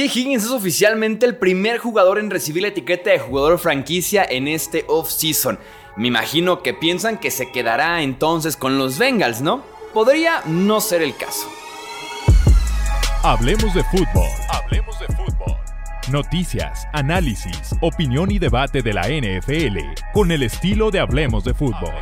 T. Higgins es oficialmente el primer jugador en recibir la etiqueta de jugador franquicia en este off-season. Me imagino que piensan que se quedará entonces con los Bengals, ¿no? Podría no ser el caso. Hablemos de fútbol. Hablemos de fútbol. Noticias, análisis, opinión y debate de la NFL con el estilo de Hablemos de fútbol.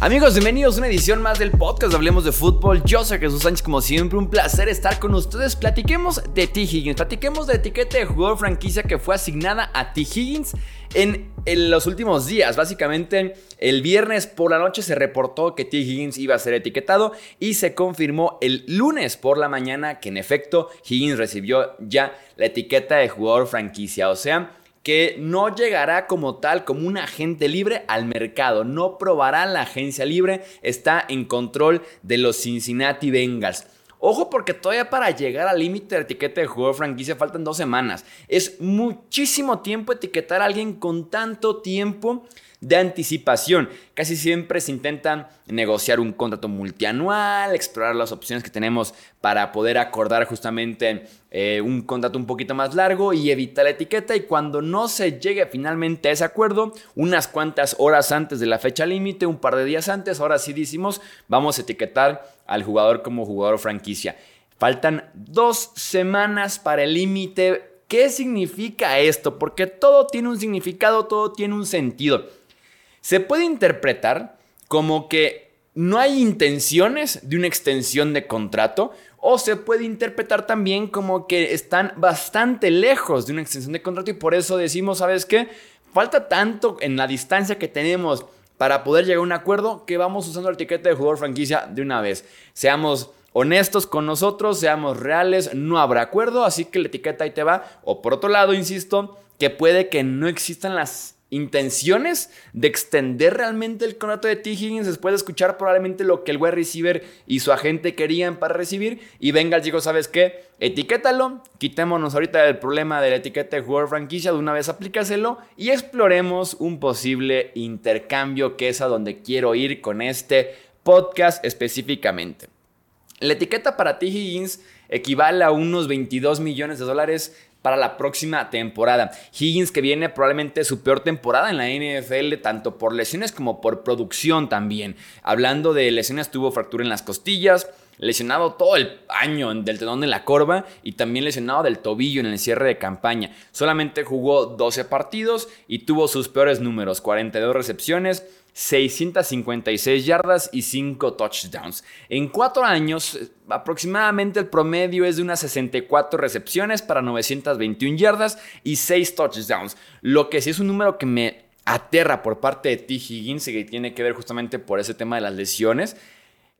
Amigos, bienvenidos a una edición más del podcast Hablemos de Fútbol. Yo soy Jesús Sánchez, como siempre, un placer estar con ustedes. Platiquemos de T. Higgins, platiquemos de etiqueta de jugador franquicia que fue asignada a T. Higgins en, los últimos días. Básicamente, el viernes por la noche se reportó que T. Higgins iba a ser etiquetado y se confirmó el lunes por la mañana que en efecto Higgins recibió ya la etiqueta de jugador franquicia. O sea, que no llegará como tal, como un agente libre al mercado. No probará la agencia libre, está en control de los Cincinnati Bengals. Ojo porque todavía para llegar al límite de etiqueta de jugador franquicia faltan dos semanas. Es muchísimo tiempo etiquetar a alguien con tanto tiempo de anticipación. Casi siempre se intentan negociar un contrato multianual, explorar las opciones que tenemos para poder acordar justamente eh, un contrato un poquito más largo y evitar la etiqueta. Y cuando no se llegue finalmente a ese acuerdo, unas cuantas horas antes de la fecha límite, un par de días antes, ahora sí decimos, vamos a etiquetar al jugador como jugador franquicia. Faltan dos semanas para el límite. ¿Qué significa esto? Porque todo tiene un significado, todo tiene un sentido. Se puede interpretar como que no hay intenciones de una extensión de contrato o se puede interpretar también como que están bastante lejos de una extensión de contrato y por eso decimos, ¿sabes qué? Falta tanto en la distancia que tenemos para poder llegar a un acuerdo que vamos usando la etiqueta de jugador franquicia de una vez. Seamos honestos con nosotros, seamos reales, no habrá acuerdo, así que la etiqueta ahí te va. O por otro lado, insisto, que puede que no existan las intenciones de extender realmente el contrato de T. Higgins después de escuchar probablemente lo que el wide receiver y su agente querían para recibir. Y venga, digo, ¿sabes qué? Etiquétalo, quitémonos ahorita el problema de la etiqueta de jugador franquicia, de una vez aplícaselo y exploremos un posible intercambio que es a donde quiero ir con este podcast específicamente. La etiqueta para T. Higgins equivale a unos 22 millones de dólares para la próxima temporada. Higgins que viene probablemente su peor temporada en la NFL, tanto por lesiones como por producción también. Hablando de lesiones, tuvo fractura en las costillas, lesionado todo el año del tendón de la corva y también lesionado del tobillo en el cierre de campaña. Solamente jugó 12 partidos y tuvo sus peores números, 42 recepciones, 656 yardas y 5 touchdowns. En cuatro años, aproximadamente el promedio es de unas 64 recepciones para 921 yardas y 6 touchdowns. Lo que sí es un número que me aterra por parte de T. Higgins y que tiene que ver justamente por ese tema de las lesiones,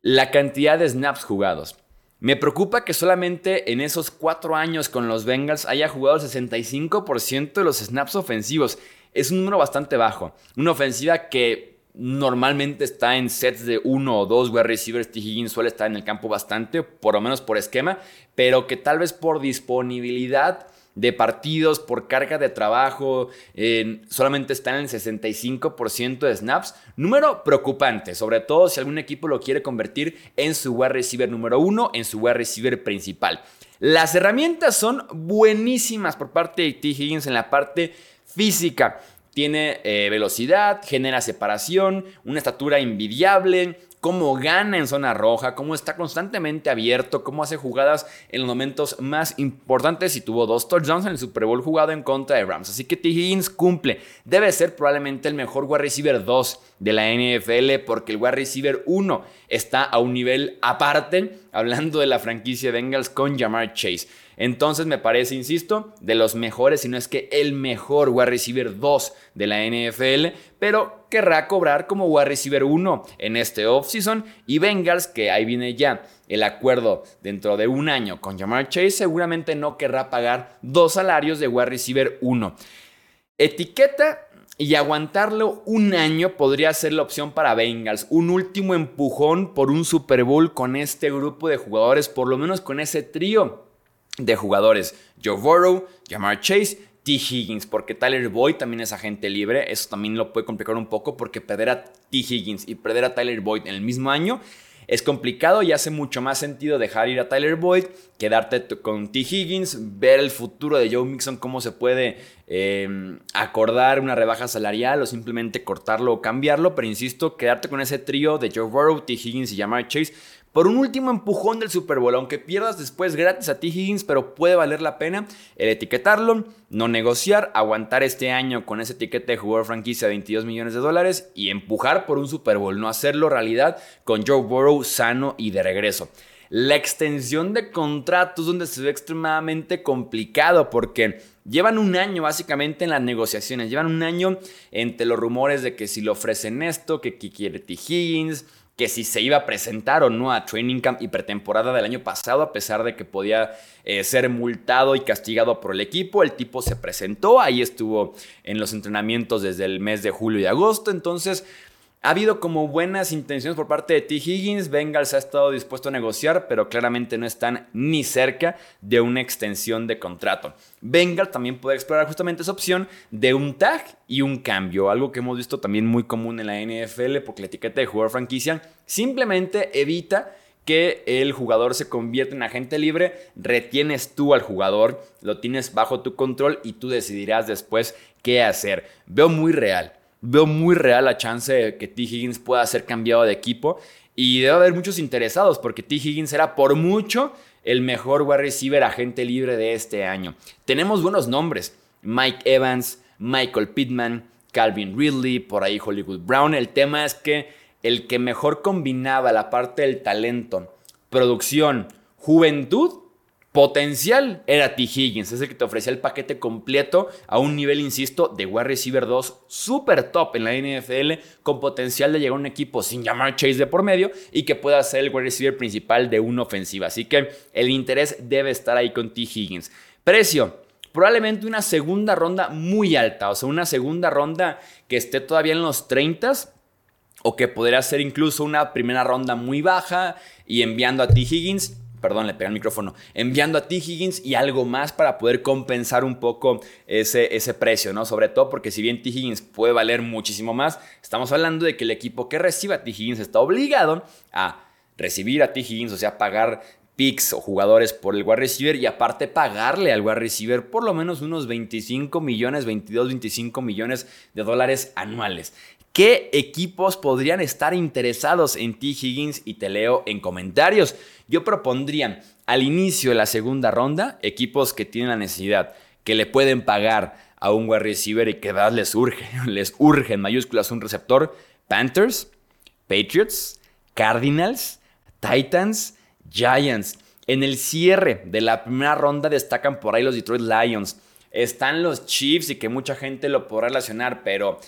la cantidad de snaps jugados. Me preocupa que solamente en esos cuatro años con los Bengals haya jugado el 65% de los snaps ofensivos. Es un número bastante bajo. Una ofensiva que normalmente está en sets de uno o dos wide receivers. T. Higgins suele estar en el campo bastante, por lo menos por esquema, pero que tal vez por disponibilidad de partidos, por carga de trabajo, solamente está en el 65% de snaps. Número preocupante, sobre todo si algún equipo lo quiere convertir en su wide receiver número uno, en su wide receiver principal. Las herramientas son buenísimas por parte de T. Higgins en la parte física tiene eh, velocidad, genera separación, una estatura envidiable, cómo gana en zona roja, cómo está constantemente abierto, cómo hace jugadas en los momentos más importantes y tuvo dos touchdowns en el Super Bowl jugado en contra de Rams. Así que T. Higgins cumple. Debe ser probablemente el mejor wide receiver 2 de la NFL porque el wide receiver 1 está a un nivel aparte, hablando de la franquicia Bengals con Jamar Chase. Entonces me parece, insisto, de los mejores, si no es que el mejor wide receiver 2 de la NFL, pero querrá cobrar como wide receiver 1 en este offseason y Bengals, que ahí viene ya el acuerdo dentro de un año con Jamar Chase, seguramente no querrá pagar dos salarios de wide receiver 1. Etiqueta y aguantarlo un año podría ser la opción para Bengals. Un último empujón por un Super Bowl con este grupo de jugadores, por lo menos con ese trío de jugadores. Joe Burrow, Jamar Chase, T. Higgins, porque Tyler Boyd también es agente libre. Eso también lo puede complicar un poco porque perder a T. Higgins y perder a Tyler Boyd en el mismo año es complicado y hace mucho más sentido dejar ir a Tyler Boyd, quedarte con T. Higgins, ver el futuro de Joe Mixon, cómo se puede em, acordar una rebaja salarial o simplemente cortarlo o cambiarlo. Pero insisto, quedarte con ese trío de Joe Burrow, T. Higgins y Jamar Chase por un último empujón del Super Bowl, aunque pierdas después gratis a T. Higgins, pero puede valer la pena el etiquetarlo, no negociar, aguantar este año con ese etiquete de jugador franquicia de 22 millones de dólares y empujar por un Super Bowl, no hacerlo realidad con Joe Burrow sano y de regreso. La extensión de contratos donde se ve extremadamente complicado porque llevan un año básicamente en las negociaciones, llevan un año entre los rumores de que si le ofrecen esto, que, que quiere T. Higgins, que si se iba a presentar o no a Training Camp y pretemporada del año pasado, a pesar de que podía eh, ser multado y castigado por el equipo, el tipo se presentó, ahí estuvo en los entrenamientos desde el mes de julio y agosto, entonces ha habido como buenas intenciones por parte de T. Higgins. Bengals ha estado dispuesto a negociar, pero claramente no están ni cerca de una extensión de contrato. Bengals también puede explorar justamente esa opción de un tag y un cambio, algo que hemos visto también muy común en la NFL, porque la etiqueta de jugador franquicia simplemente evita que el jugador se convierta en agente libre, retienes tú al jugador, lo tienes bajo tu control y tú decidirás después qué hacer. Veo muy real veo muy real la chance de que T. Higgins pueda ser cambiado de equipo. Y debe haber muchos interesados porque T. Higgins era por mucho el mejor wide receiver agente libre de este año. Tenemos buenos nombres. Mike Evans, Michael Pittman, Calvin Ridley, por ahí Hollywood Brown. El tema es que el que mejor combinaba la parte del talento, producción, juventud potencial era T. Higgins, es el que te ofrecía el paquete completo a un nivel, insisto, de wide receiver 2 super top en la NFL, con potencial de llegar a un equipo sin llamar Chase de por medio y que pueda ser el wide receiver principal de una ofensiva. Así que el interés debe estar ahí con T. Higgins. Precio. Probablemente una segunda ronda muy alta, o sea, una segunda ronda que esté todavía en los 30 o que podría ser incluso una primera ronda muy baja y enviando a T. Higgins perdón, le pegué el micrófono, enviando a T. Higgins y algo más para poder compensar un poco ese, ese precio, ¿no? Sobre todo porque si bien T. Higgins puede valer muchísimo más, estamos hablando de que el equipo que reciba a T. Higgins está obligado a recibir a T. Higgins, o sea, pagar picks o jugadores por el wide receiver y aparte pagarle al wide receiver por lo menos unos 25 millones, 22, 25 millones de dólares anuales. ¿Qué equipos podrían estar interesados en T. Higgins? Y te leo en comentarios. Yo propondría al inicio de la segunda ronda equipos que tienen la necesidad, que le pueden pagar a un wide receiver y que les urge, les urge en mayúsculas un receptor. Panthers, Patriots, Cardinals, Titans, Giants. En el cierre de la primera ronda destacan por ahí los Detroit Lions. Están los Chiefs y que mucha gente lo podrá relacionar, pero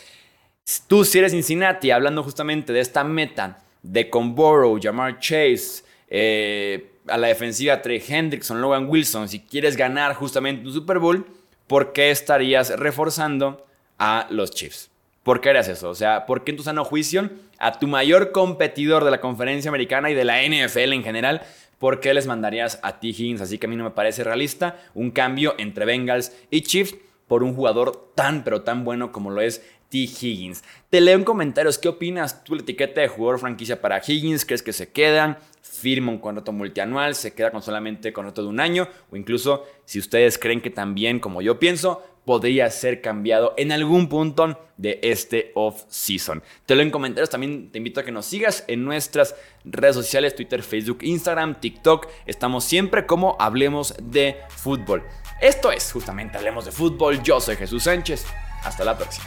Tú si eres Cincinnati, hablando justamente de esta meta de con Burrow, Jamar Chase, eh, a la defensiva Trey Hendrickson, Logan Wilson, si quieres ganar justamente un Super Bowl, ¿por qué estarías reforzando a los Chiefs? ¿Por qué harías eso? O sea, ¿por qué en tu sano juicio a tu mayor competidor de la conferencia americana y de la NFL en general, ¿por qué les mandarías a T. Higgins? Así que a mí no me parece realista un cambio entre Bengals y Chiefs por un jugador tan pero tan bueno como lo es T. Higgins. Te leo en comentarios qué opinas tú la etiqueta de jugador franquicia para Higgins, crees que se quedan, firma un contrato multianual, se queda con solamente contrato de un año o incluso si ustedes creen que también como yo pienso podría ser cambiado en algún punto de este off-season. Te leo en comentarios, también te invito a que nos sigas en nuestras redes sociales, Twitter, Facebook, Instagram, TikTok. Estamos siempre como Hablemos de Fútbol. Esto es justamente Hablemos de Fútbol. Yo soy Jesús Sánchez. Hasta la próxima.